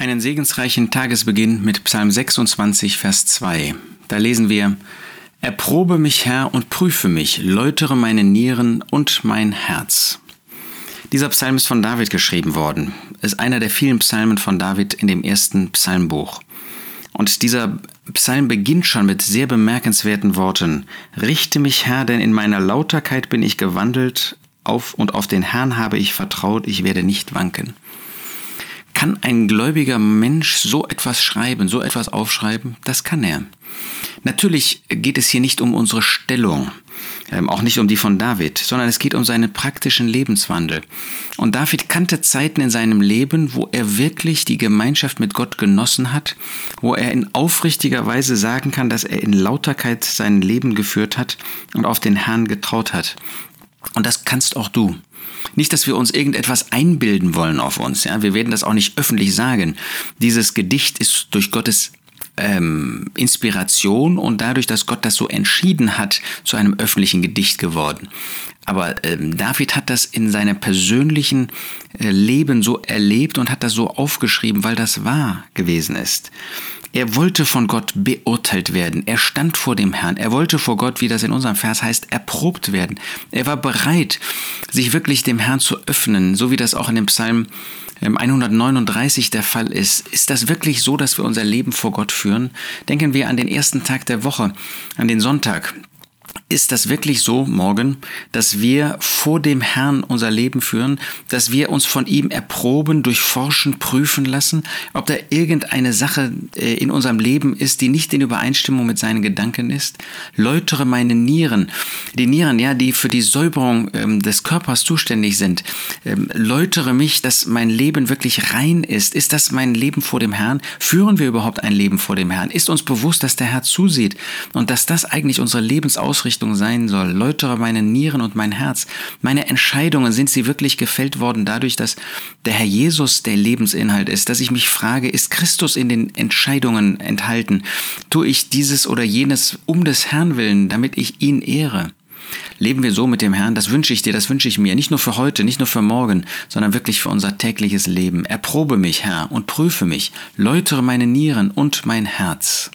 Einen segensreichen Tagesbeginn mit Psalm 26, Vers 2. Da lesen wir, Erprobe mich, Herr, und prüfe mich, läutere meine Nieren und mein Herz. Dieser Psalm ist von David geschrieben worden, ist einer der vielen Psalmen von David in dem ersten Psalmbuch. Und dieser Psalm beginnt schon mit sehr bemerkenswerten Worten. Richte mich, Herr, denn in meiner Lauterkeit bin ich gewandelt, auf und auf den Herrn habe ich vertraut, ich werde nicht wanken. Kann ein gläubiger Mensch so etwas schreiben, so etwas aufschreiben? Das kann er. Natürlich geht es hier nicht um unsere Stellung, ähm, auch nicht um die von David, sondern es geht um seinen praktischen Lebenswandel. Und David kannte Zeiten in seinem Leben, wo er wirklich die Gemeinschaft mit Gott genossen hat, wo er in aufrichtiger Weise sagen kann, dass er in Lauterkeit sein Leben geführt hat und auf den Herrn getraut hat. Und das kannst auch du. Nicht, dass wir uns irgendetwas einbilden wollen auf uns. Ja? Wir werden das auch nicht öffentlich sagen. Dieses Gedicht ist durch Gottes ähm, Inspiration und dadurch, dass Gott das so entschieden hat, zu einem öffentlichen Gedicht geworden. Aber ähm, David hat das in seinem persönlichen äh, Leben so erlebt und hat das so aufgeschrieben, weil das wahr gewesen ist. Er wollte von Gott beurteilt werden. Er stand vor dem Herrn. Er wollte vor Gott, wie das in unserem Vers heißt, erprobt werden. Er war bereit, sich wirklich dem Herrn zu öffnen, so wie das auch in dem Psalm 139 ähm, der Fall ist. Ist das wirklich so, dass wir unser Leben vor Gott führen? Denken wir an den ersten Tag der Woche, an den Sonntag. Ist das wirklich so morgen, dass wir vor dem Herrn unser Leben führen, dass wir uns von ihm erproben, durchforschen, prüfen lassen, ob da irgendeine Sache äh, in unserem Leben ist, die nicht in Übereinstimmung mit seinen Gedanken ist? Läutere meine Nieren, die Nieren, ja, die für die Säuberung ähm, des Körpers zuständig sind. Ähm, läutere mich, dass mein Leben wirklich rein ist. Ist das mein Leben vor dem Herrn? Führen wir überhaupt ein Leben vor dem Herrn? Ist uns bewusst, dass der Herr zusieht und dass das eigentlich unsere Lebensausrichtung Ausrichtung sein soll. Läutere meine Nieren und mein Herz. Meine Entscheidungen, sind sie wirklich gefällt worden dadurch, dass der Herr Jesus der Lebensinhalt ist? Dass ich mich frage, ist Christus in den Entscheidungen enthalten? Tue ich dieses oder jenes um des Herrn willen, damit ich ihn ehre? Leben wir so mit dem Herrn, das wünsche ich dir, das wünsche ich mir, nicht nur für heute, nicht nur für morgen, sondern wirklich für unser tägliches Leben. Erprobe mich, Herr, und prüfe mich, läutere meine Nieren und mein Herz.